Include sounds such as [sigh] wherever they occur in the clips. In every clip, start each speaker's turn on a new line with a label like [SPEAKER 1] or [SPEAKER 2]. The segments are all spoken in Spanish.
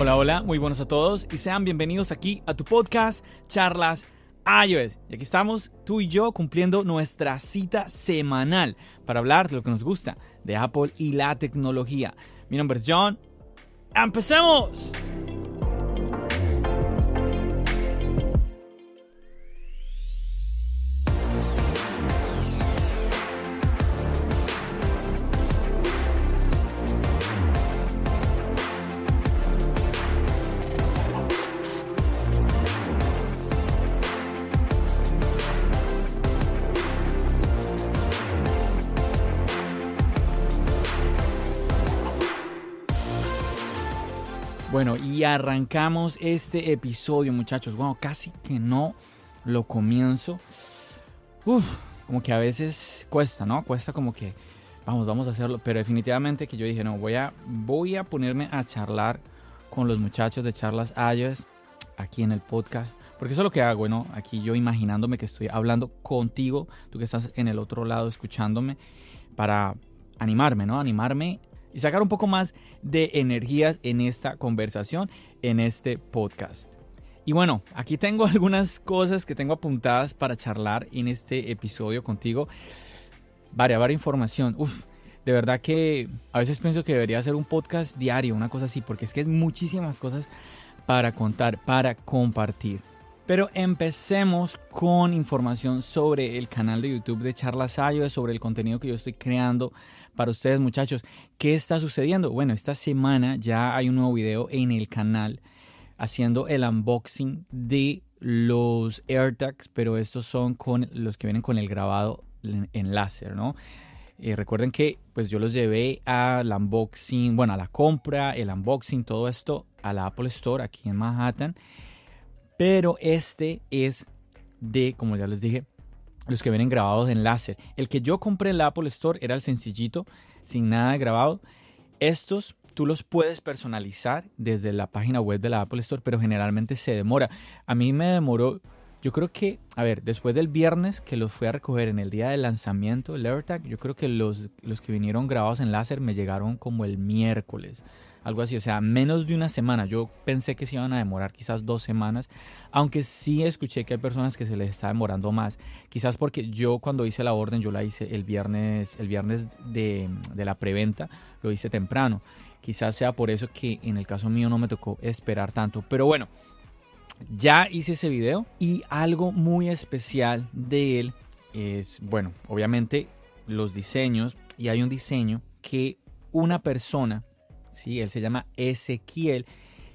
[SPEAKER 1] Hola, hola, muy buenos a todos y sean bienvenidos aquí a tu podcast Charlas iOS. Y aquí estamos tú y yo cumpliendo nuestra cita semanal para hablar de lo que nos gusta de Apple y la tecnología. Mi nombre es John. ¡Empecemos! Bueno, y arrancamos este episodio, muchachos. Bueno, casi que no lo comienzo. Uf, como que a veces cuesta, ¿no? Cuesta como que vamos, vamos a hacerlo, pero definitivamente que yo dije, no, voy a voy a ponerme a charlar con los muchachos de Charlas iOS aquí en el podcast, porque eso es lo que hago, ¿no? Aquí yo imaginándome que estoy hablando contigo, tú que estás en el otro lado escuchándome para animarme, ¿no? Animarme y sacar un poco más de energías en esta conversación, en este podcast. Y bueno, aquí tengo [laughs] algunas cosas que tengo apuntadas para charlar en este episodio contigo. Varia, varia información. Uf, de verdad que a veces pienso que debería hacer un podcast diario, una cosa así, porque es que es muchísimas cosas para contar, para compartir. Pero empecemos con información sobre el canal de YouTube de Charlas Ayo, sobre el contenido que yo estoy creando para ustedes muchachos. ¿Qué está sucediendo? Bueno, esta semana ya hay un nuevo video en el canal haciendo el unboxing de los AirTags, pero estos son con los que vienen con el grabado en láser, ¿no? Eh, recuerden que pues yo los llevé al unboxing, bueno, a la compra, el unboxing, todo esto a la Apple Store aquí en Manhattan. Pero este es de, como ya les dije, los que vienen grabados en láser. El que yo compré en la Apple Store era el sencillito, sin nada grabado. Estos tú los puedes personalizar desde la página web de la Apple Store, pero generalmente se demora. A mí me demoró, yo creo que, a ver, después del viernes que los fui a recoger en el día del lanzamiento del AirTag, yo creo que los, los que vinieron grabados en láser me llegaron como el miércoles algo así, o sea, menos de una semana. Yo pensé que se iban a demorar quizás dos semanas, aunque sí escuché que hay personas que se les está demorando más. Quizás porque yo cuando hice la orden, yo la hice el viernes, el viernes de, de la preventa, lo hice temprano. Quizás sea por eso que en el caso mío no me tocó esperar tanto. Pero bueno, ya hice ese video y algo muy especial de él es, bueno, obviamente los diseños y hay un diseño que una persona ¿sí? Él se llama Ezequiel,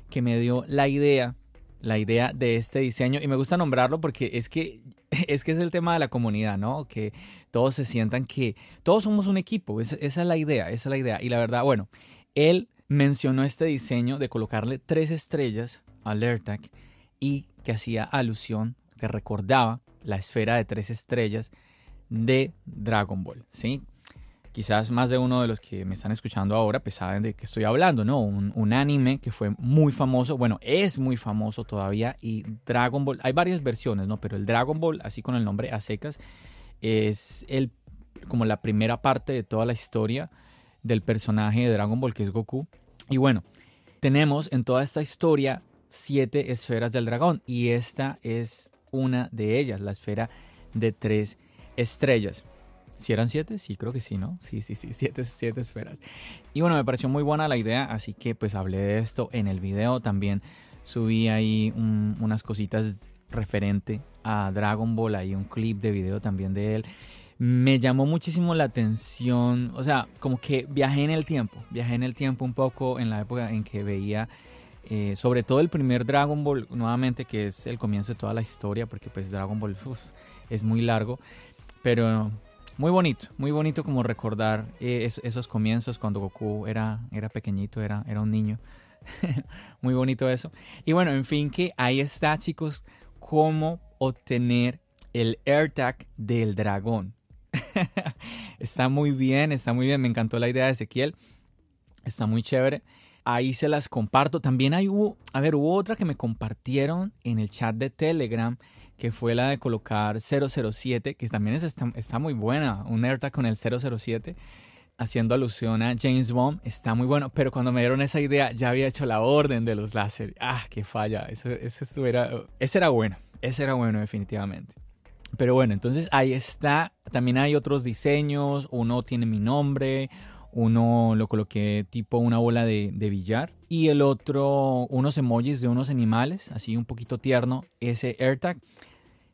[SPEAKER 1] que me dio la idea, la idea de este diseño. Y me gusta nombrarlo porque es que [laughs] es, que es el tema de la comunidad, ¿no? Que todos se sientan que todos somos un equipo. esa es la idea, esa es la idea. Y la verdad, bueno, él mencionó este diseño de colocarle tres estrellas al AirTag y que hacía alusión, que recordaba la esfera de tres estrellas de Dragon Ball, ¿sí? Quizás más de uno de los que me están escuchando ahora pues saben de qué estoy hablando, ¿no? Un, anime que fue muy famoso, bueno, es muy famoso todavía y Dragon Ball, hay varias versiones, ¿no? Pero el Dragon Ball, así con el nombre a secas, es el, como la primera parte de toda la historia del personaje de Dragon Ball que es Goku. Y bueno, tenemos en toda esta historia siete esferas del dragón y esta es una de ellas, la esfera de tres estrellas. Si eran siete, sí, creo que sí, ¿no? Sí, sí, sí, [laughs] siete, siete esferas. Y bueno, me pareció muy buena la idea, así que pues hablé de esto en el video. También subí ahí unas cositas referente a Dragon Ball, ahí un clip de video también de él. Me llamó muchísimo la atención, o sea, como que viajé en el tiempo, viajé en el tiempo un poco en la época en que veía eh, sobre todo el primer Dragon Ball, nuevamente, que es el comienzo de toda la historia, porque pues Dragon Ball es muy largo, pero muy bonito, muy bonito como recordar eh, esos comienzos cuando Goku era, era pequeñito, era, era un niño. [laughs] muy bonito eso. Y bueno, en fin, que ahí está, chicos, cómo obtener el AirTag del dragón. [laughs] está muy bien, está muy bien. Me encantó la idea de Ezequiel. Está muy chévere. Ahí se las comparto. También hay a ver, hubo otra que me compartieron en el chat de Telegram, que fue la de colocar 007, que también está, está muy buena. Un AirTag con el 007 haciendo alusión a James Bond, está muy bueno, pero cuando me dieron esa idea ya había hecho la orden de los láser. Ah, qué falla, eso, eso era, ese era bueno, ese era bueno definitivamente. Pero bueno, entonces ahí está. También hay otros diseños. Uno tiene mi nombre. Uno lo coloqué tipo una bola de, billar. Y el otro, unos emojis de unos animales, así un poquito tierno, ese AirTag.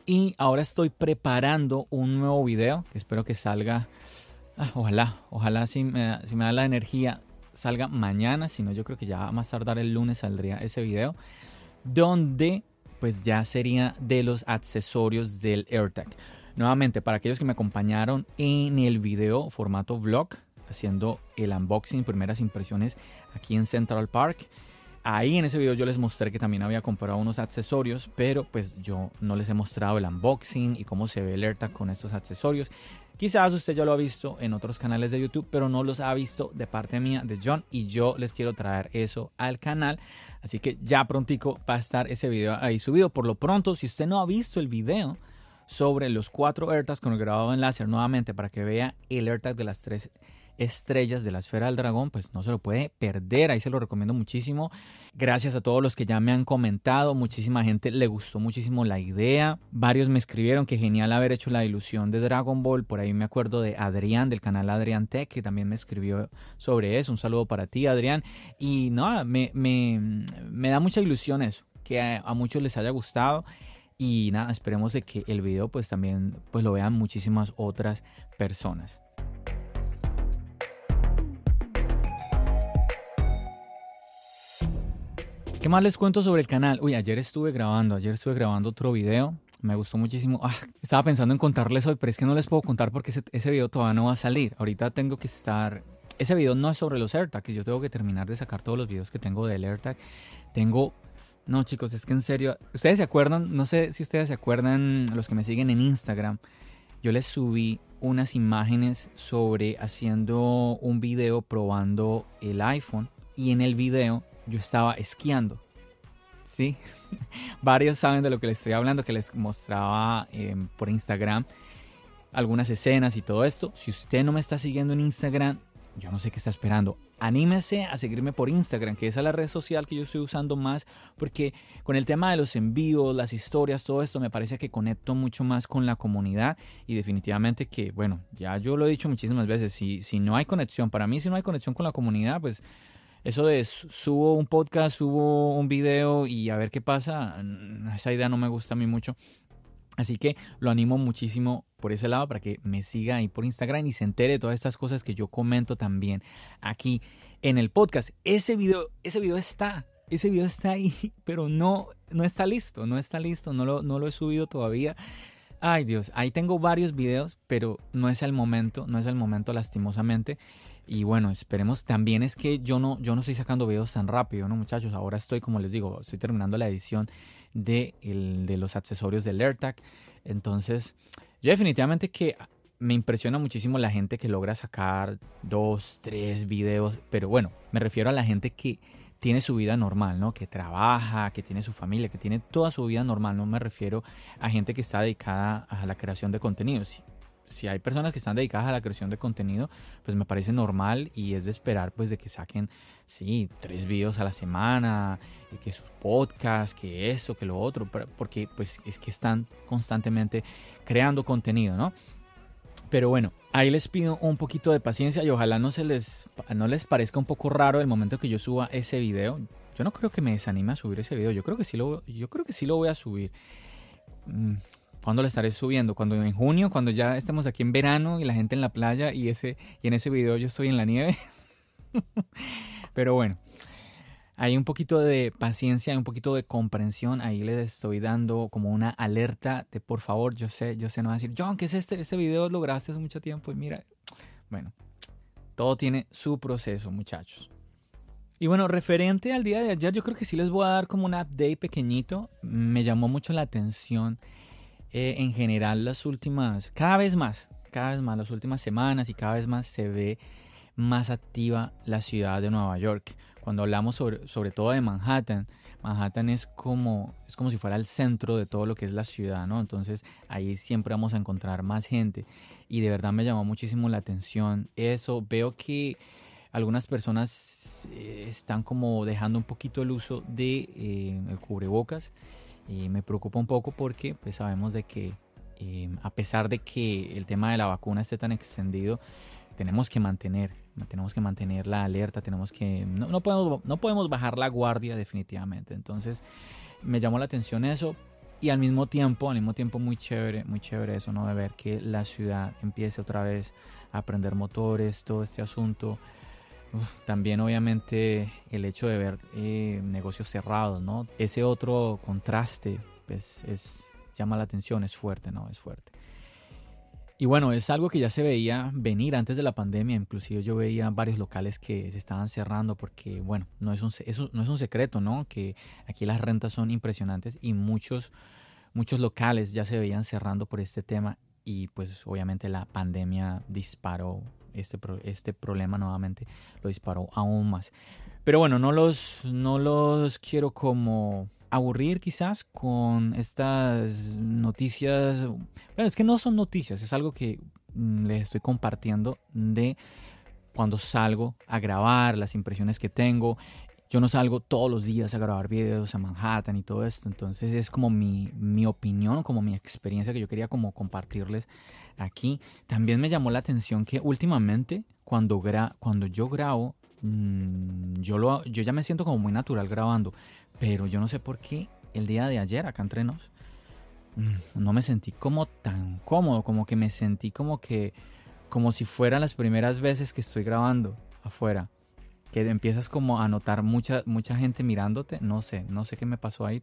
[SPEAKER 1] Y ahora estoy preparando un nuevo video. espero que salga. Ah, ojalá, ojalá si me, si me da la energía salga mañana. Si no, yo creo que ya más tardar el lunes saldría ese video. Donde pues ya sería de los accesorios del AirTag. Nuevamente, para aquellos que me acompañaron en el video formato vlog, haciendo el unboxing, primeras impresiones aquí en Central Park. Ahí en ese video yo les mostré que también había comprado unos accesorios, pero pues yo no les he mostrado el unboxing y cómo se ve el AirTag con estos accesorios. Quizás usted ya lo ha visto en otros canales de YouTube, pero no los ha visto de parte mía, de John, y yo les quiero traer eso al canal. Así que ya prontico va a estar ese video ahí subido. Por lo pronto, si usted no ha visto el video sobre los cuatro AirTags con el grabado en láser nuevamente para que vea el AirTag de las tres estrellas de la esfera del dragón, pues no se lo puede perder, ahí se lo recomiendo muchísimo. Gracias a todos los que ya me han comentado, muchísima gente le gustó muchísimo la idea, varios me escribieron que genial haber hecho la ilusión de Dragon Ball, por ahí me acuerdo de Adrián del canal Adrián Tech, que también me escribió sobre eso, un saludo para ti Adrián, y no, me, me, da mucha ilusión eso, que a, a muchos les haya gustado. Y nada, esperemos de que el video pues también pues lo vean muchísimas otras personas. ¿Qué más les cuento sobre el canal? Uy, ayer estuve grabando, ayer estuve grabando otro video. Me gustó muchísimo. Ah, estaba pensando en contarles hoy, pero es que no les puedo contar porque ese, ese, video todavía no va a salir. Ahorita tengo que estar... Ese video no es sobre los AirTags. Yo tengo que terminar de sacar todos los videos que tengo del AirTag. Tengo... No, chicos, es que en serio... Ustedes se acuerdan, no sé si ustedes se acuerdan, los que me siguen en Instagram. Yo les subí unas imágenes sobre haciendo un video probando el iPhone. Y en el video yo estaba esquiando. Sí, [laughs] varios saben de lo que les estoy hablando, que les mostraba em, por Instagram algunas escenas y todo esto. Si usted no me está siguiendo en Instagram, yo no sé qué está esperando. Anímese a seguirme por Instagram, que esa es la red social que yo estoy usando más, porque con el tema de los envíos, las historias, todo esto, me parece que conecto mucho más con la comunidad y definitivamente que, bueno, ya yo lo he dicho muchísimas veces, si, si no hay conexión, para mí si no hay conexión con la comunidad, pues eso de subo un podcast, subo un video y a ver qué pasa, esa idea no me gusta a mí mucho. Así que lo animo muchísimo por ese lado para que me siga ahí por Instagram y se entere de todas estas cosas que yo comento también aquí en el podcast. Ese video, ese video está, ese video está ahí, [laughs] pero no, no está listo, no está listo, no lo, no lo he subido todavía. Ay Dios, ahí tengo varios videos, pero no es el momento, no es el momento lastimosamente. Y bueno, esperemos también es que yo no, yo no estoy sacando videos tan rápido, ¿no, muchachos? Ahora estoy, como les digo, estoy terminando la edición de, el, de los accesorios del AirTag. Entonces, yo definitivamente que me impresiona muchísimo la gente que logra sacar dos, tres videos, pero bueno, me refiero a la gente que tiene su vida normal, ¿no? Que trabaja, que tiene su familia, que tiene toda su vida normal. No me refiero a gente que está dedicada a la creación de contenidos si hay personas que están dedicadas a la creación de contenido, pues me parece normal y es de esperar pues de que saquen, sí, tres videos a la semana, y que sus podcasts, que eso, que lo otro, porque pues es que están constantemente creando contenido, ¿no? Pero bueno, ahí les pido un poquito de paciencia y ojalá no se les, no les parezca un poco raro el momento que yo suba ese video. Yo no creo que me desanime a subir ese video, yo creo que sí lo, yo creo que sí lo voy a subir. ¿Cuándo lo estaré subiendo? Cuando en junio, cuando ya estemos aquí en verano y la gente en la playa y ese y en ese video yo estoy en la nieve. [laughs] Pero bueno, hay un poquito de paciencia, hay un poquito de comprensión. Ahí les estoy dando como una alerta de por favor, yo sé, yo sé, no va a decir, John, ¿qué es este? Este video lo grabaste hace mucho tiempo y mira, bueno, todo tiene su proceso, muchachos. Y bueno, referente al día de ayer, yo creo que sí les voy a dar como un update pequeñito. Me llamó mucho la atención eh, en general las últimas, cada vez más, cada vez más, las últimas semanas y cada vez más se ve más activa la ciudad de Nueva York. Cuando hablamos sobre, sobre todo de Manhattan, Manhattan es como, es como si fuera el centro de todo lo que es la ciudad, ¿no? Entonces ahí siempre vamos a encontrar más gente y de verdad me llamó muchísimo la atención eso. Veo que algunas personas eh, están como dejando un poquito el uso de eh, el cubrebocas y me preocupa un poco porque pues sabemos de que eh, a pesar de que el tema de la vacuna esté tan extendido tenemos que mantener tenemos que mantener la alerta tenemos que no, no, podemos no podemos bajar la guardia definitivamente. Entonces me llamó la atención eso y al mismo tiempo al mismo tiempo muy chévere muy chévere eso no de ver que la ciudad empiece otra vez a prender motores todo este asunto también obviamente el hecho de ver eh, negocios cerrados, ¿no? Ese otro contraste, pues es, llama la atención, es fuerte, ¿no? Es fuerte. Y bueno, es algo que ya se veía venir antes de la pandemia, inclusive yo veía varios locales que se estaban cerrando porque, bueno, no es un, no es un secreto, ¿no? Que aquí las rentas son impresionantes y muchos, muchos locales ya se veían cerrando por este tema y pues obviamente la pandemia disparó este, este problema nuevamente lo disparó aún más. Pero bueno, no los, no los quiero como aburrir quizás con estas noticias. Bueno, es que no son noticias, es algo que mm, les estoy compartiendo de cuando salgo a grabar, las impresiones que tengo. Yo no salgo todos los días a grabar videos a Manhattan y todo esto, entonces es como mi, mi opinión, como mi experiencia que yo quería como compartirles aquí. También me llamó la atención que últimamente cuando, gra cuando yo grabo, mmm, yo, lo, yo ya me siento como muy natural grabando, pero yo no sé por qué el día de ayer acá entre nos, mmm, no me sentí como tan cómodo, como que me sentí como que, como si fueran las primeras veces que estoy grabando afuera que empiezas como a notar mucha, mucha gente mirándote, no sé, no sé qué me pasó ahí.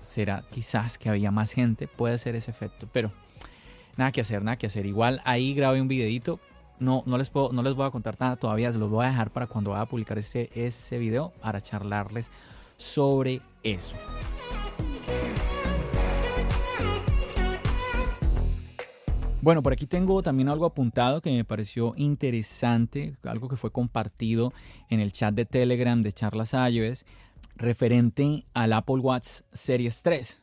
[SPEAKER 1] Será quizás que había más gente, puede ser ese efecto, pero nada que hacer, nada que hacer. Igual ahí grabé un videito, no, no, les, puedo, no les voy a contar nada todavía, se los voy a dejar para cuando vaya a publicar ese, ese video para charlarles sobre eso. Bueno, por aquí tengo también algo apuntado que me pareció interesante, algo que fue compartido en el chat de Telegram de Charlas iOS, referente al Apple Watch Series 3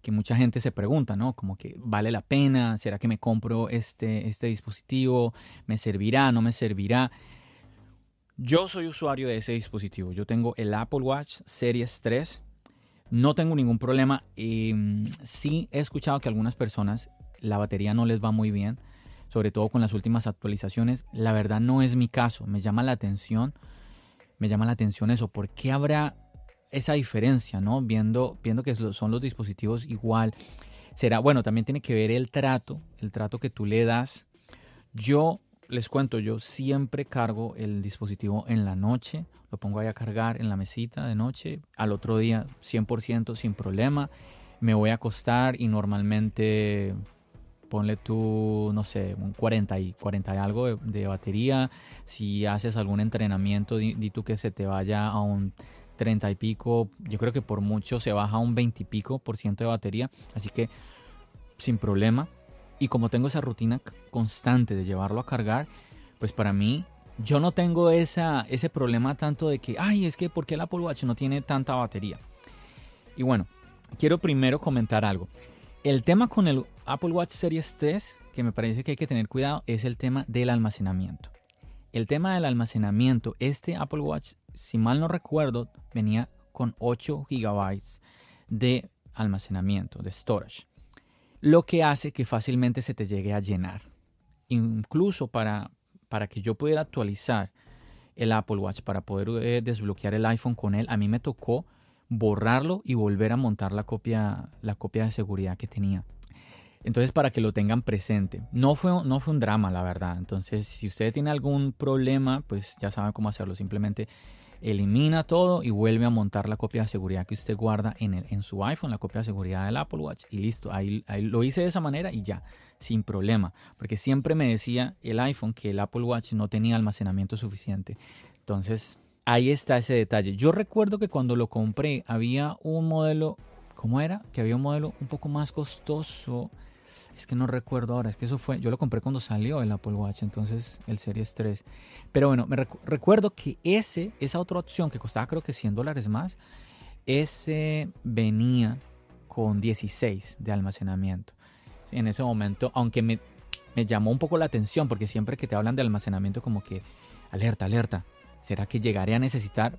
[SPEAKER 1] que mucha gente se pregunta, ¿no? Como que vale la pena, ¿será que me compro este, este dispositivo? ¿Me servirá? ¿No me servirá? Yo soy usuario de ese dispositivo. Yo tengo el Apple Watch Series 3. No tengo ningún problema. Em, sí he escuchado que algunas personas la batería no les va muy bien, sobre todo con las últimas actualizaciones. La verdad no es mi caso, me llama la atención, me llama la atención eso, ¿por qué habrá esa diferencia, no? Viendo, viendo que son los dispositivos igual. Será, bueno, también tiene que ver el trato, el trato que tú le das. Yo les cuento, yo siempre cargo el dispositivo en la noche, lo pongo ahí a cargar en la mesita de noche, al otro día 100% sin problema, me voy a acostar y normalmente ponle tú, no sé, un 40 y, 40 y algo de, batería. Si haces algún entrenamiento, di, tú que se te vaya a un 30 y pico, yo creo que por mucho se baja a un 20 y pico por ciento de batería. Así que sin problema. Y como tengo esa rutina constante de llevarlo a cargar, pues para mí yo no tengo esa, ese problema tanto de que, ay, es que ¿por qué el Apple Watch no tiene tanta batería? Y bueno, quiero primero comentar algo. El tema con el Apple Watch Series 3, que me parece que hay que tener cuidado, es el tema del almacenamiento. El tema del almacenamiento, este Apple Watch, si mal no recuerdo, venía con 8 GB de almacenamiento, de storage. Lo que hace que fácilmente se te llegue a llenar. Incluso para, para que yo pudiera actualizar el Apple Watch, para poder eh, desbloquear el iPhone con él, a mí me tocó borrarlo y volver a montar la copia, la copia de seguridad que tenía. Entonces, para que lo tengan presente. No fue, no fue un drama, la verdad. Entonces, si ustedes tienen algún problema, pues ya saben cómo hacerlo. Simplemente elimina todo y vuelve a montar la copia de seguridad que usted guarda en, el, en su iPhone, la copia de seguridad del Apple Watch y listo. Ahí, ahí lo hice de esa manera y ya, sin problema. Porque siempre me decía el iPhone que el Apple Watch no tenía almacenamiento suficiente. Entonces, ahí está ese detalle. Yo recuerdo que cuando lo compré había un modelo, ¿cómo era? Que había un modelo un poco más costoso es que no recuerdo ahora, es que eso fue, yo lo compré cuando salió el Apple Watch, entonces el Series 3. Pero bueno, me recuerdo que ese, esa otra opción que costaba creo que 100 dólares más, ese venía con 16 de almacenamiento. En ese momento, aunque me, me llamó un poco la atención, porque siempre que te hablan de almacenamiento como que, alerta, alerta, ¿será que llegaré a necesitar?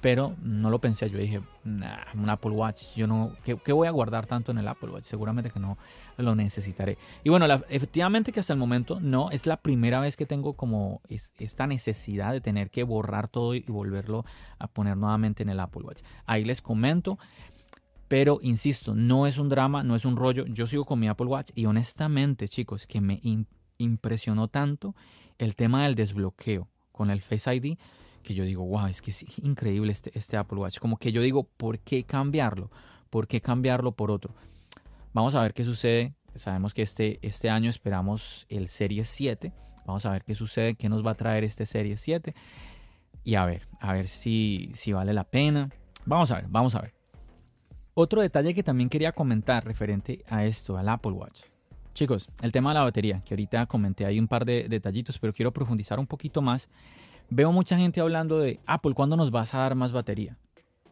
[SPEAKER 1] pero no lo pensé. Yo dije, un Apple Watch, yo no, ¿qué, voy a guardar tanto en el Apple Watch? Seguramente que no lo necesitaré. Y bueno, efectivamente que hasta el momento no, es la primera vez que tengo como esta necesidad de tener que borrar todo y volverlo a poner nuevamente en el Apple Watch. Ahí les comento. Pero insisto, no es un drama, no es un rollo. Yo sigo con mi Apple Watch y honestamente, chicos, que me impresionó tanto el tema del desbloqueo con el Face ID que yo digo, wow, es que es increíble este, este Apple Watch. Como que yo digo, ¿por qué cambiarlo? ¿Por qué cambiarlo por otro? Vamos a ver qué sucede. Sabemos que este, este año esperamos el Serie 7. Vamos a ver qué sucede, qué nos va a traer este Serie 7. Y a ver, a ver si, si vale la pena. Vamos a ver, vamos a ver. Otro detalle que también quería comentar referente a esto, al Apple Watch. Chicos, el tema de la batería, que ahorita comenté hay un par de detallitos, pero quiero profundizar un poquito más Veo mucha gente hablando de Apple, ¿cuándo nos vas a dar más batería?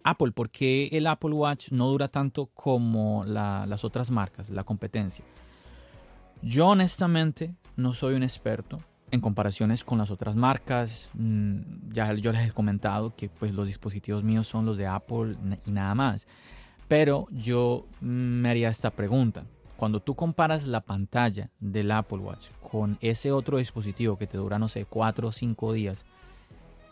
[SPEAKER 1] Apple, ¿por qué el Apple Watch no dura tanto como las otras marcas, la competencia? Yo honestamente no soy un experto en comparaciones con las otras marcas. Mm, ya yo les he comentado que pues los dispositivos míos son los de Apple y nada más. Pero yo me haría esta pregunta. Cuando tú comparas la pantalla del Apple Watch con ese otro dispositivo que te dura, no sé, 4 o 5 días,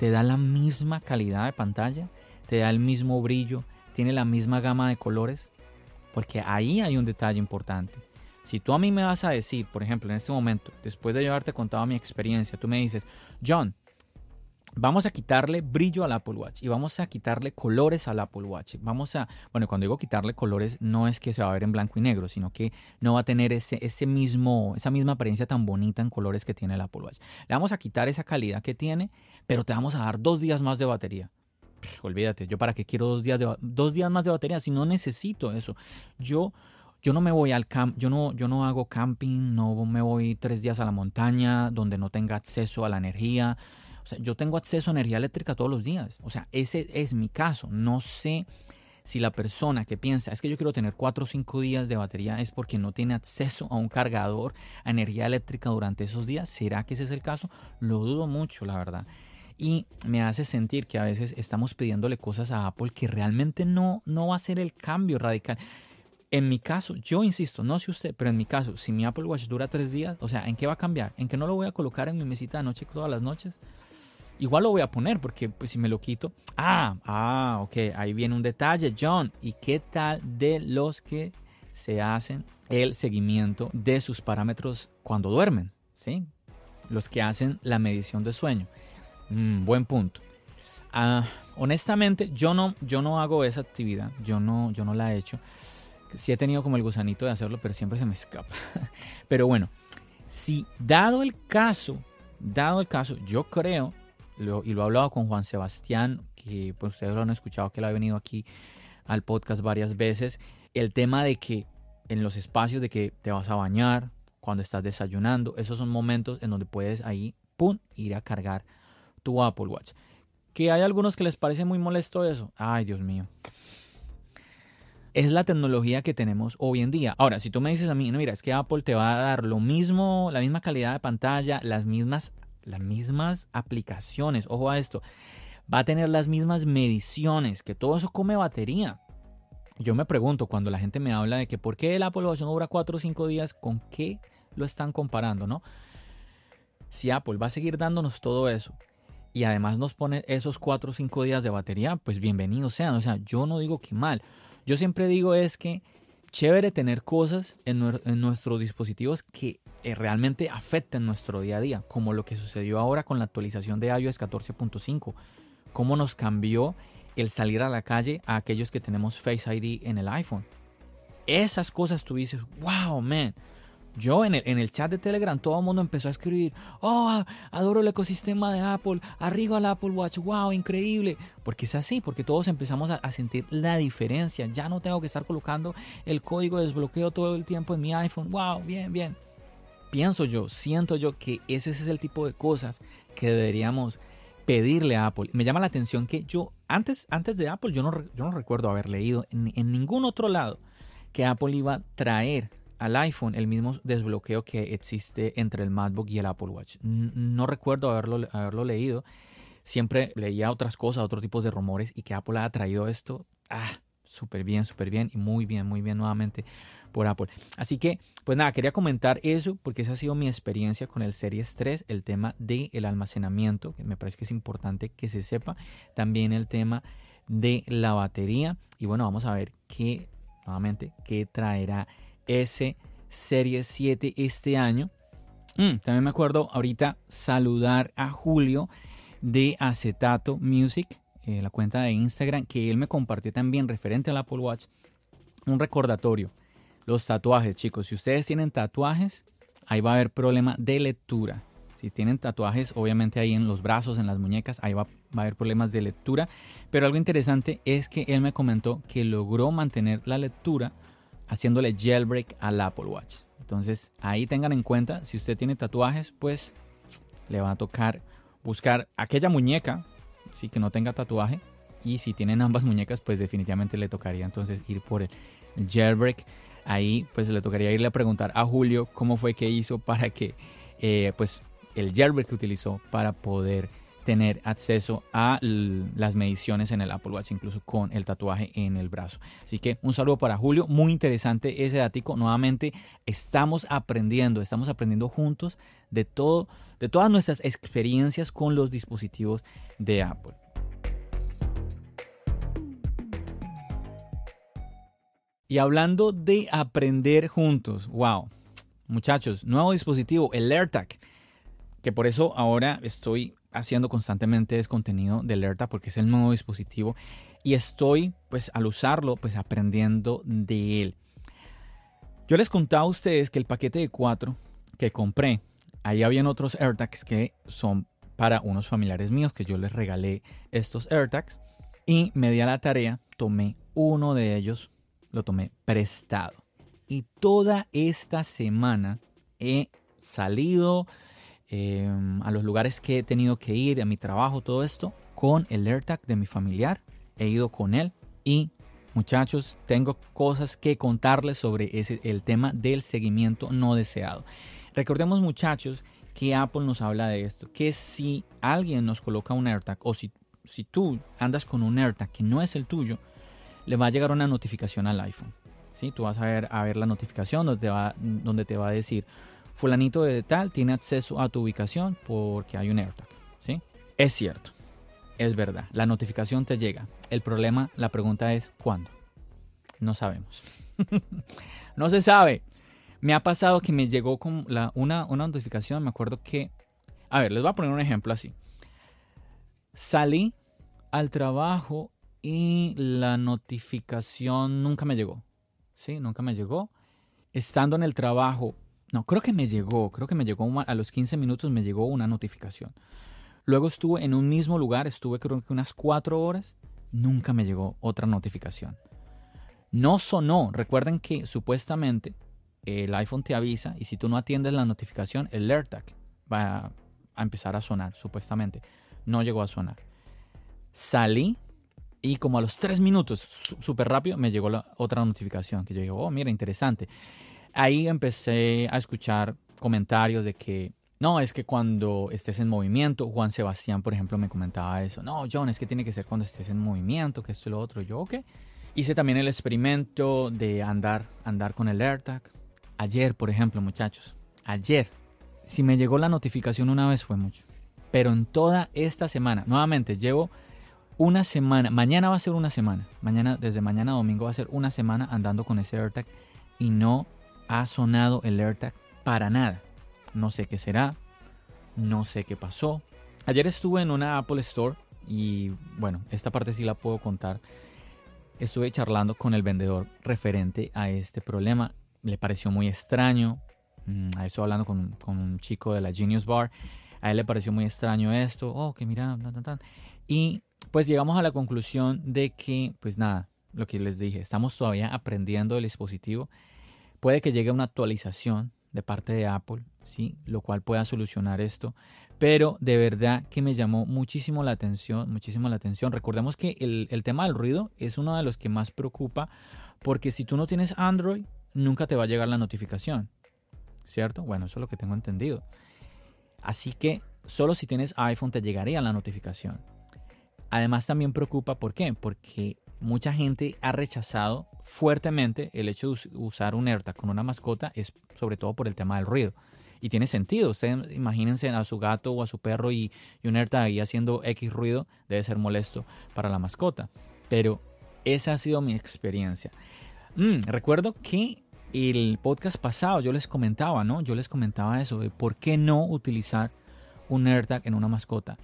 [SPEAKER 1] te da la misma calidad de pantalla, te da el mismo brillo, tiene la misma gama de colores, porque ahí hay un detalle importante. Si tú a mí me vas a decir, por ejemplo, en este momento, después de haberte contado mi experiencia, tú me dices, John, vamos a quitarle brillo al Apple Watch y vamos a quitarle colores al Apple Watch. Vamos a, bueno, cuando digo quitarle colores no es que se va a ver en blanco y negro, sino que no va a tener ese, ese mismo, esa misma apariencia tan bonita en colores que tiene el Apple Watch. Le vamos a quitar esa calidad que tiene, pero te vamos a dar dos días más de batería. olvídate, yo para qué quiero dos días, de, dos días más de batería si no necesito eso. Yo yo no me voy al camp, yo no, yo no hago camping, no me voy tres días a la montaña donde no tenga acceso a la energía, o sea, yo tengo acceso a energía eléctrica todos los días. O sea, ese es mi caso. No sé si la persona que piensa es que yo quiero tener 4 o 5 días de batería es porque no tiene acceso a un cargador, a energía eléctrica durante esos días. ¿Será que ese es el caso? Lo dudo mucho, la verdad. Y me hace sentir que a veces estamos pidiéndole cosas a Apple que realmente no, no va a ser el cambio radical. En mi caso, yo insisto, no sé usted, pero en mi caso, si mi Apple Watch dura tres días, o sea, ¿en qué va a cambiar? ¿En que no lo voy a colocar en mi mesita de noche todas las noches? Igual lo voy a poner porque pues, si me lo quito. Ah, ah, ok. Ahí viene un detalle, John. ¿Y qué tal de los que se hacen el seguimiento de sus parámetros cuando duermen? ¿Sí? Los que hacen la medición de sueño. Mm, buen punto. Ah, honestamente, yo no, yo no hago esa actividad. Yo no, yo no la he hecho. Sí he tenido como el gusanito de hacerlo, pero siempre se me escapa. [laughs] pero bueno, si dado el caso, dado el caso, yo creo y lo he hablado con Juan Sebastián, que pues ustedes lo han escuchado, que él ha venido aquí al podcast varias veces, el tema de que en los espacios de que te vas a bañar, cuando estás desayunando, esos son momentos en donde puedes ahí, ¡pum!, ir a cargar tu Apple Watch. Que hay algunos que les parece muy molesto eso. Ay, Dios mío. Es la tecnología que tenemos hoy en día. Ahora, si tú me dices a mí, no, mira, es que Apple te va a dar lo mismo, la misma calidad de pantalla, las mismas las mismas aplicaciones, ojo a esto, va a tener las mismas mediciones, que todo eso come batería. Yo me pregunto cuando la gente me habla de que por qué el Apple Watch no dura 4 o 5 días, ¿con qué lo están comparando, no? Si Apple va a seguir dándonos todo eso y además nos pone esos 4 o 5 días de batería, pues bienvenidos sean. O sea, yo no digo que mal. Yo siempre digo es que chévere tener cosas en, nuestros dispositivos que eh, realmente afecten nuestro día a día, como lo que sucedió ahora con la actualización de iOS 14.5. cómo nos cambió el salir a la calle a aquellos que tenemos Face ID en el iPhone. Esas cosas tú dices, wow, man. Yo en el, en el chat de Telegram todo el mundo empezó a escribir, oh, adoro el ecosistema de Apple, arriba el Apple Watch, wow, increíble. Porque es así, porque todos empezamos a, a, sentir la diferencia. Ya no tengo que estar colocando el código de desbloqueo todo el tiempo en mi iPhone, wow, bien, bien. Pienso yo, siento yo que ese es el tipo de cosas que deberíamos pedirle a Apple. Me llama la atención que yo, antes, antes de Apple, yo no, yo no recuerdo haber leído en, ningún otro lado que Apple iba a traer al iPhone el mismo desbloqueo que existe entre el MacBook y el Apple Watch. No recuerdo haberlo, haberlo leído. Siempre leía otras cosas, otros tipos de rumores y que Apple ha traído esto. Ah, súper bien, súper bien y muy bien, muy bien nuevamente por Apple. Así que, pues nada, quería comentar eso porque esa ha sido mi experiencia con el Series 3, el tema del el almacenamiento, que me parece que es importante que se sepa. También el tema de la batería. Y bueno, vamos a ver qué, nuevamente, qué traerá ese Series 7 este año. Mm, también me acuerdo ahorita saludar a Julio de Acetato Music, eh, la cuenta de Instagram, que él me compartió también referente al Apple Watch, un recordatorio. Los tatuajes, chicos, si ustedes tienen tatuajes, ahí va a haber problema de lectura. Si tienen tatuajes, obviamente ahí en los brazos, en las muñecas, ahí va, va a haber problemas de lectura. Pero algo interesante es que él me comentó que logró mantener la lectura haciéndole jailbreak al Apple Watch. Entonces ahí tengan en cuenta, si usted tiene tatuajes, pues le va a tocar buscar aquella muñeca, sí, que no tenga tatuaje. Y si tienen ambas muñecas, pues definitivamente le tocaría entonces ir por el jailbreak. Ahí pues le tocaría irle a preguntar a Julio cómo fue que hizo para que eh, pues el jailbreak que utilizó para poder tener acceso a las mediciones en el Apple Watch, incluso con el tatuaje en el brazo. Así que un saludo para Julio, muy interesante ese dato. Nuevamente estamos aprendiendo, estamos aprendiendo juntos de todo, de todas nuestras experiencias con los dispositivos de Apple. Y hablando de aprender juntos, wow, muchachos, nuevo dispositivo, el AirTag, que por eso ahora estoy haciendo constantemente es contenido de alerta porque es el nuevo dispositivo y estoy pues al usarlo pues aprendiendo de él. Yo les contaba a ustedes que el paquete de cuatro que compré, ahí habían otros AirTags que son para unos familiares míos que yo les regalé estos AirTags y me di a la tarea, tomé uno de ellos, lo tomé prestado. Y toda esta semana he salido, Em, a los lugares que he tenido que ir, a mi trabajo, todo esto, con el AirTag de mi familiar. He ido con él y muchachos, tengo cosas que contarles sobre ese, el tema del seguimiento no deseado. Recordemos muchachos que Apple nos habla de esto, que si alguien nos coloca un AirTag o si, si tú andas con un AirTag que no es el tuyo, le va a llegar una notificación al iPhone. ¿sí? Tú vas a ver, a ver la notificación donde va, donde te va a decir, fulanito de tal tiene acceso a tu ubicación porque hay un AirTag. ¿sí? Es cierto, es verdad, la notificación te llega. El problema, la pregunta es ¿cuándo? No sabemos. [laughs] no se sabe. Me ha pasado que me llegó con una, una notificación, me acuerdo que... A ver, les voy a poner un ejemplo así. Salí al trabajo y la notificación nunca me llegó. Sí, nunca me llegó. Estando en el trabajo, no, creo que me llegó, creo que me llegó a los 15 minutos me llegó una notificación. Luego estuve en un mismo lugar, estuve creo que unas 4 horas, nunca me llegó otra notificación. No sonó, recuerden que supuestamente el iPhone te avisa y si tú no atiendes la notificación, el AirTag va a empezar a sonar, supuestamente. No llegó a sonar. Salí y como a los 3 minutos, súper rápido, me llegó la otra notificación que yo digo, oh, mira, interesante ahí empecé a escuchar comentarios de que no, es que cuando estés en movimiento, Juan Sebastián, por ejemplo, me comentaba eso. No, John, es que tiene que ser cuando estés en movimiento, que esto y lo otro. Yo, ok. Hice también el experimento de andar, andar con el AirTag. Ayer, por ejemplo, muchachos, ayer, si me llegó la notificación una vez fue mucho. Pero en toda esta semana, nuevamente, llevo una semana, mañana va a ser una semana, mañana, desde mañana domingo va a ser una semana andando con ese AirTag y no ha sonado el AirTag para nada. No sé qué será, no sé qué pasó. Ayer estuve en una Apple Store y bueno, esta parte sí la puedo contar. Estuve charlando con el vendedor referente a este problema. Le pareció muy extraño. Mm, estoy hablando con, un chico de la Genius Bar. A él le pareció muy extraño esto. Oh, que mira, Y pues llegamos a la conclusión de que, pues nada, lo que les dije, estamos todavía aprendiendo el dispositivo. Puede que llegue una actualización de parte de Apple, ¿sí? lo cual pueda solucionar esto. Pero de verdad que me llamó muchísimo la atención, muchísimo la atención. Recordemos que el, el tema del ruido es uno de los que más preocupa porque si tú no tienes Android, nunca te va a llegar la notificación. ¿Cierto? Bueno, eso es lo que tengo entendido. Así que solo si tienes iPhone te llegaría la notificación. Además también preocupa, ¿por qué? Porque mucha gente ha rechazado fuertemente el hecho de usar un AirTag con una mascota, es sobre todo por el tema del ruido. Y tiene sentido. Imagínense a su gato o a su perro y, un AirTag ahí haciendo X ruido, debe ser molesto para la mascota. Pero esa ha sido mi experiencia. Mm, recuerdo que el podcast pasado yo les comentaba, ¿no? Yo les comentaba eso de por qué no utilizar un AirTag en una mascota.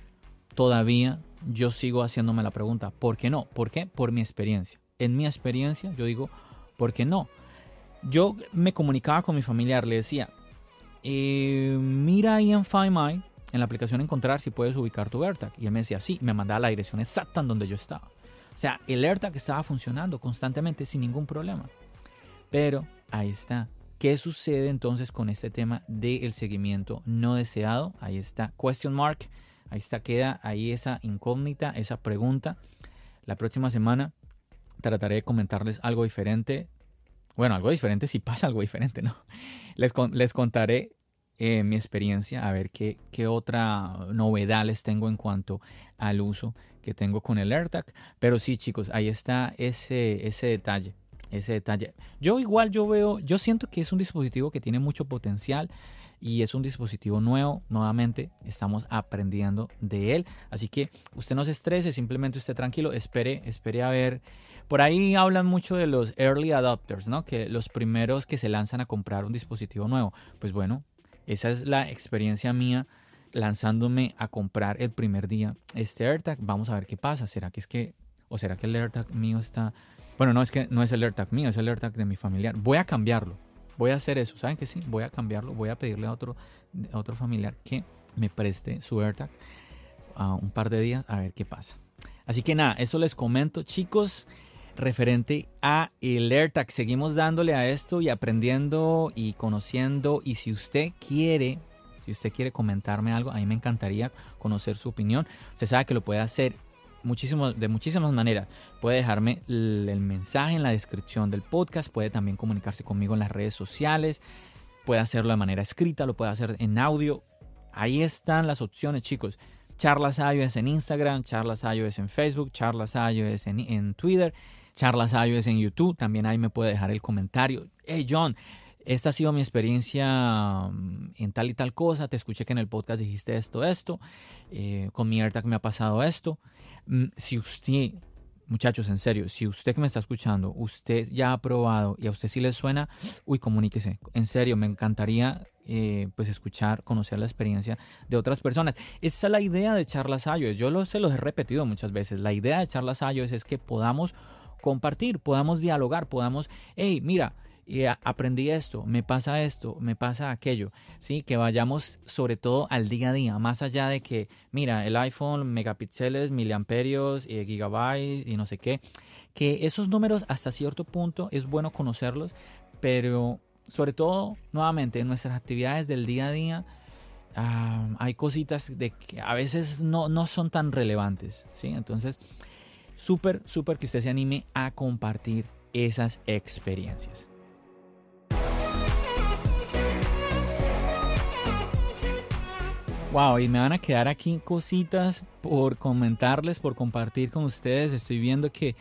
[SPEAKER 1] Todavía yo sigo haciéndome la pregunta, ¿por qué no? ¿Por qué? Por mi experiencia. En mi experiencia, yo digo, ¿por qué no? Yo me comunicaba con mi familiar, le decía, eh, mira ahí en Find My, en la aplicación Encontrar, si puedes ubicar tu AirTag. Y él me decía, sí, me mandaba la dirección exacta en donde yo estaba. O sea, el AirTag estaba funcionando constantemente sin ningún problema. Pero ahí está. ¿Qué sucede entonces con este tema del seguimiento no deseado? Ahí está, question mark. Ahí está, queda ahí esa incógnita, esa pregunta. La próxima semana trataré de comentarles algo diferente. Bueno, algo diferente si pasa algo diferente, ¿no? [laughs] Les, les contaré eh, mi experiencia, a ver qué, qué otra novedad les tengo en cuanto al uso que tengo con el AirTag. Pero sí, chicos, ahí está ese, ese detalle. Ese detalle. Yo igual yo veo, yo siento que es un dispositivo que tiene mucho potencial y es un dispositivo nuevo. Nuevamente estamos aprendiendo de él. Así que usted no se estrese, simplemente usted tranquilo, espere, espere a ver. Por ahí hablan mucho de los early adopters, ¿no? Que los primeros que se lanzan a comprar un dispositivo nuevo. Pues bueno, esa es la experiencia mía lanzándome a comprar el primer día este AirTag. Vamos a ver qué pasa. ¿Será que es que, o será que el AirTag mío está... Bueno, no es que no es el AirTag mío, es el AirTag de mi familiar. Voy a cambiarlo voy a hacer eso. ¿Saben que sí? Voy a cambiarlo. Voy a pedirle a otro, otro familiar que me preste su AirTag a un par de días a ver qué pasa. Así que nada, eso les comento, chicos, referente a el AirTag. Seguimos dándole a esto y aprendiendo y conociendo. Y si usted quiere, si usted quiere comentarme algo, a mí me encantaría conocer su opinión. Usted sabe que lo puede hacer de muchísimas maneras. Puede dejarme el, mensaje en la descripción del podcast, puede también comunicarse conmigo en las redes sociales, puede hacerlo de manera escrita, lo puede hacer en audio. Ahí están las opciones, chicos. Charlas iOS en Instagram, Charlas iOS en Facebook, Charlas iOS en, en Twitter, Charlas iOS en YouTube. También ahí me puede dejar el comentario. Hey John, esta ha sido mi experiencia mm, en tal y tal cosa. Te escuché que en el podcast dijiste esto, esto. Eh, con mi AirTag me ha pasado esto. Mm, si usted, muchachos, en serio, si usted que me está escuchando, usted ya ha probado y a usted sí le suena, uy, comuníquese. En serio, me encantaría eh, pues escuchar, conocer la experiencia de otras personas. Esa es la idea de Charlas iOS. Yo lo, se los he repetido muchas veces. La idea de Charlas iOS es que podamos compartir, podamos dialogar, podamos, hey, mira, y aprendí esto, me pasa esto, me pasa aquello, ¿sí? Que vayamos sobre todo al día a día, más allá de que, mira, el iPhone, megapíxeles, miliamperios, eh, gigabytes y no sé qué, que esos números hasta cierto punto es bueno conocerlos, pero sobre todo, nuevamente, en nuestras actividades del día a día, ah, hay cositas de que a veces no, no son tan relevantes, ¿sí? Entonces, súper, súper que usted se anime a compartir esas experiencias. Wow, y me van a quedar aquí cositas por comentarles, por compartir con ustedes. Estoy viendo que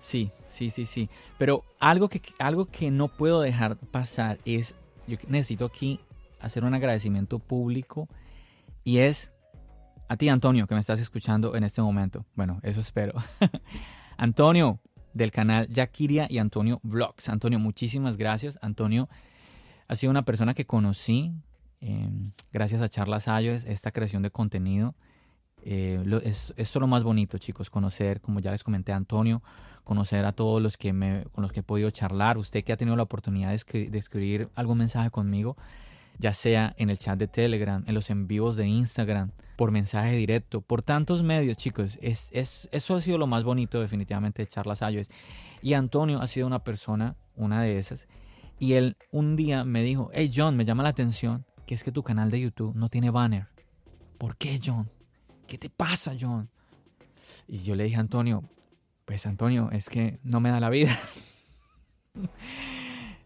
[SPEAKER 1] sí, sí, sí, sí. Pero algo que, algo que no puedo dejar pasar es, yo necesito aquí hacer un agradecimiento público y es a ti, Antonio, que me estás escuchando en este momento. Bueno, eso espero. [laughs] Antonio, del canal Yakiria y Antonio Vlogs. Antonio, muchísimas gracias. Antonio ha sido una persona que conocí Em, gracias a Charlas iOS, esta creación de contenido Eh, esto es lo más bonito, chicos, conocer, como ya les comenté, a Antonio, conocer a todos los que me, con los que he podido charlar. Usted que ha tenido la oportunidad de, escribir algún mensaje conmigo, ya sea en el chat de Telegram, en los en vivos de Instagram, por mensaje directo, por tantos medios, chicos. Es, es, eso ha sido lo más bonito definitivamente de Charlas Ayos. Y Antonio ha sido una persona, una de esas. Y él un día me dijo, hey John, me llama la atención que es que tu canal de YouTube no tiene banner. ¿Por qué, John? ¿Qué te pasa, John? Y yo le dije a Antonio, pues Antonio, es que no me da la vida. [laughs]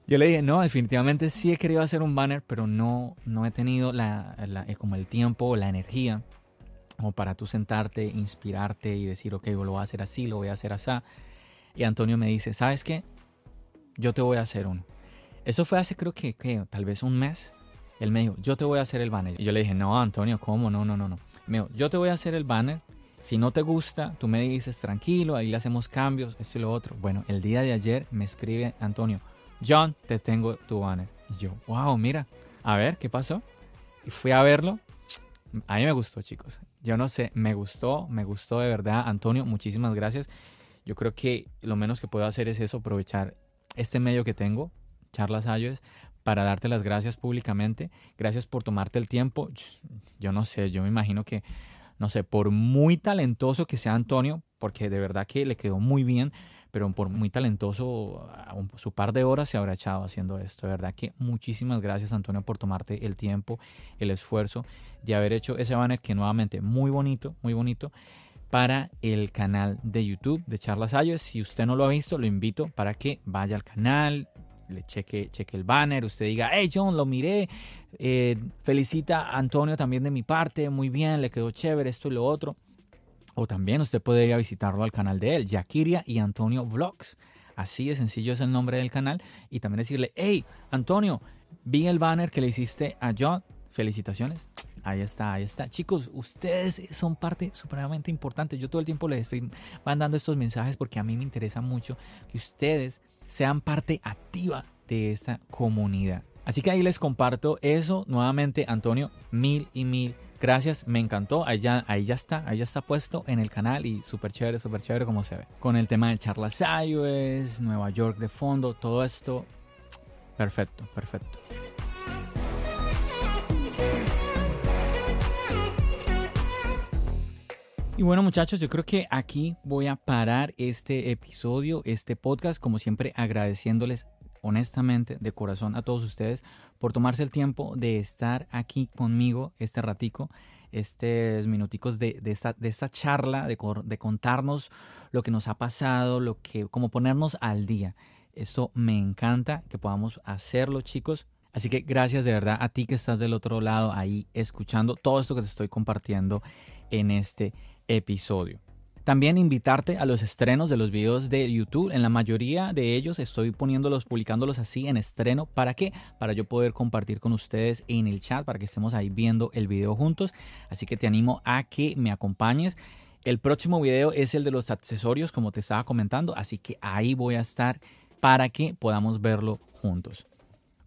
[SPEAKER 1] Yo le dije, no, definitivamente sí he querido hacer un banner, pero no, no he tenido la, eh, como el tiempo o la energía como para tú sentarte, inspirarte y decir, ok, lo voy a hacer así, lo voy a hacer así. Y Antonio me dice, ¿sabes qué? Yo te voy a hacer uno. Eso fue hace creo que, tal vez un mes. Él me dijo, yo te voy a hacer el banner. Y yo le dije, no, Antonio, ¿cómo? No, no, no, no. Me dijo, yo te voy a hacer el banner. Si no te gusta, tú me dices, tranquilo, ahí le hacemos cambios, esto y lo otro. Bueno, el día de ayer me escribe Antonio, John, te tengo tu banner. Y yo, wow, mira, a ver, ¿qué pasó? Y fui a verlo. A mí me gustó, chicos. Yo no sé, me gustó, me gustó de verdad. Antonio, muchísimas gracias. Yo creo que lo menos que puedo hacer es eso, aprovechar este medio que tengo, Charlas Ayos, para darte las gracias públicamente. Gracias por tomarte el tiempo. Yo no sé, yo me imagino que, no sé, por muy talentoso que sea Antonio, porque de verdad que le quedó muy bien, pero por muy talentoso, su par de horas se habrá echado haciendo esto. De verdad que muchísimas gracias Antonio por tomarte el tiempo, el esfuerzo de haber hecho ese banner que nuevamente muy bonito, muy bonito para el canal de YouTube de Charlas Ayos. Si usted no lo ha visto, lo invito para que vaya al canal, le cheque, cheque el banner, usted diga, hey John, lo miré, eh, felicita a Antonio también de mi parte, muy bien, le quedó chévere esto y lo otro. O también usted podría visitarlo al canal de él, Yakiria y Antonio Vlogs. Así de sencillo es el nombre del canal. Y también decirle, hey, Antonio, vi el banner que le hiciste a John. Felicitaciones. Ahí está, ahí está. Chicos, ustedes son parte supremamente importante. Yo todo el tiempo les estoy mandando estos mensajes porque a mí me interesa mucho que ustedes sean parte activa de esta comunidad. Así que ahí les comparto eso. Nuevamente, Antonio, mil y mil Gracias, me encantó. Ahí ya, ahí ya está, ahí ya está puesto en el canal y súper chévere, súper chévere como se ve. Con el tema de charlas iOS, Nueva York de fondo, todo esto. Perfecto, perfecto. Y bueno muchachos, yo creo que aquí voy a parar este episodio, este podcast, como siempre agradeciéndoles honestamente, de corazón, a todos ustedes por tomarse el tiempo de estar aquí conmigo este ratico, estos minuticos de, esta, charla, de, de, contarnos lo que nos ha pasado, lo que, como ponernos al día. Esto me encanta que podamos hacerlo, chicos. Así que gracias de verdad a ti que estás del otro lado ahí escuchando todo esto que te estoy compartiendo en este episodio. También invitarte a los estrenos de los videos de YouTube. En la mayoría de ellos estoy poniéndolos, publicándolos así en estreno. ¿Para qué? Para yo poder compartir con ustedes en el chat, para que estemos ahí viendo el video juntos. Así que te animo a que me acompañes. El próximo video es el de los accesorios, como te estaba comentando. Así que ahí voy a estar para que podamos verlo juntos.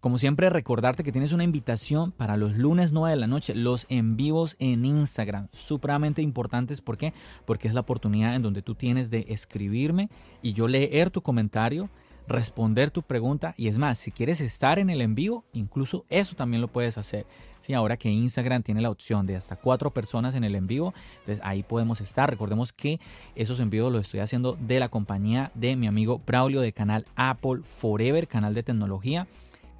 [SPEAKER 1] Como siempre, recordarte que tienes una invitación para los lunes 9 de la noche, los en vivos en Instagram, supremamente importantes. ¿Por qué? Porque es la oportunidad en donde tú tienes de escribirme y yo leer tu comentario, responder tu pregunta y es más, si quieres estar en el en vivo, incluso eso también lo puedes hacer. Sí, ahora que Instagram tiene la opción de hasta cuatro personas en el en vivo, entonces ahí podemos estar. Recordemos que esos en vivo los estoy haciendo de la compañía de mi amigo Braulio de canal Apple Forever, canal de tecnología.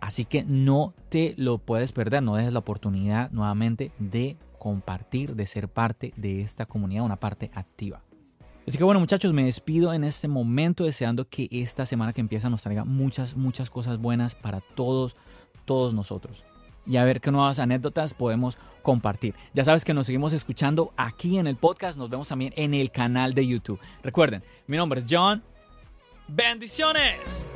[SPEAKER 1] Así que no te lo puedes perder, no dejes la oportunidad nuevamente de compartir, de ser parte de esta comunidad, una parte activa. Así que bueno muchachos, me despido en este momento deseando que esta semana que empieza nos traiga muchas, muchas cosas buenas para todos, todos nosotros. Y a ver qué nuevas anécdotas podemos compartir. Ya sabes que nos seguimos escuchando aquí en el podcast, nos vemos también en el canal de YouTube. Recuerden, mi nombre es John. Bendiciones.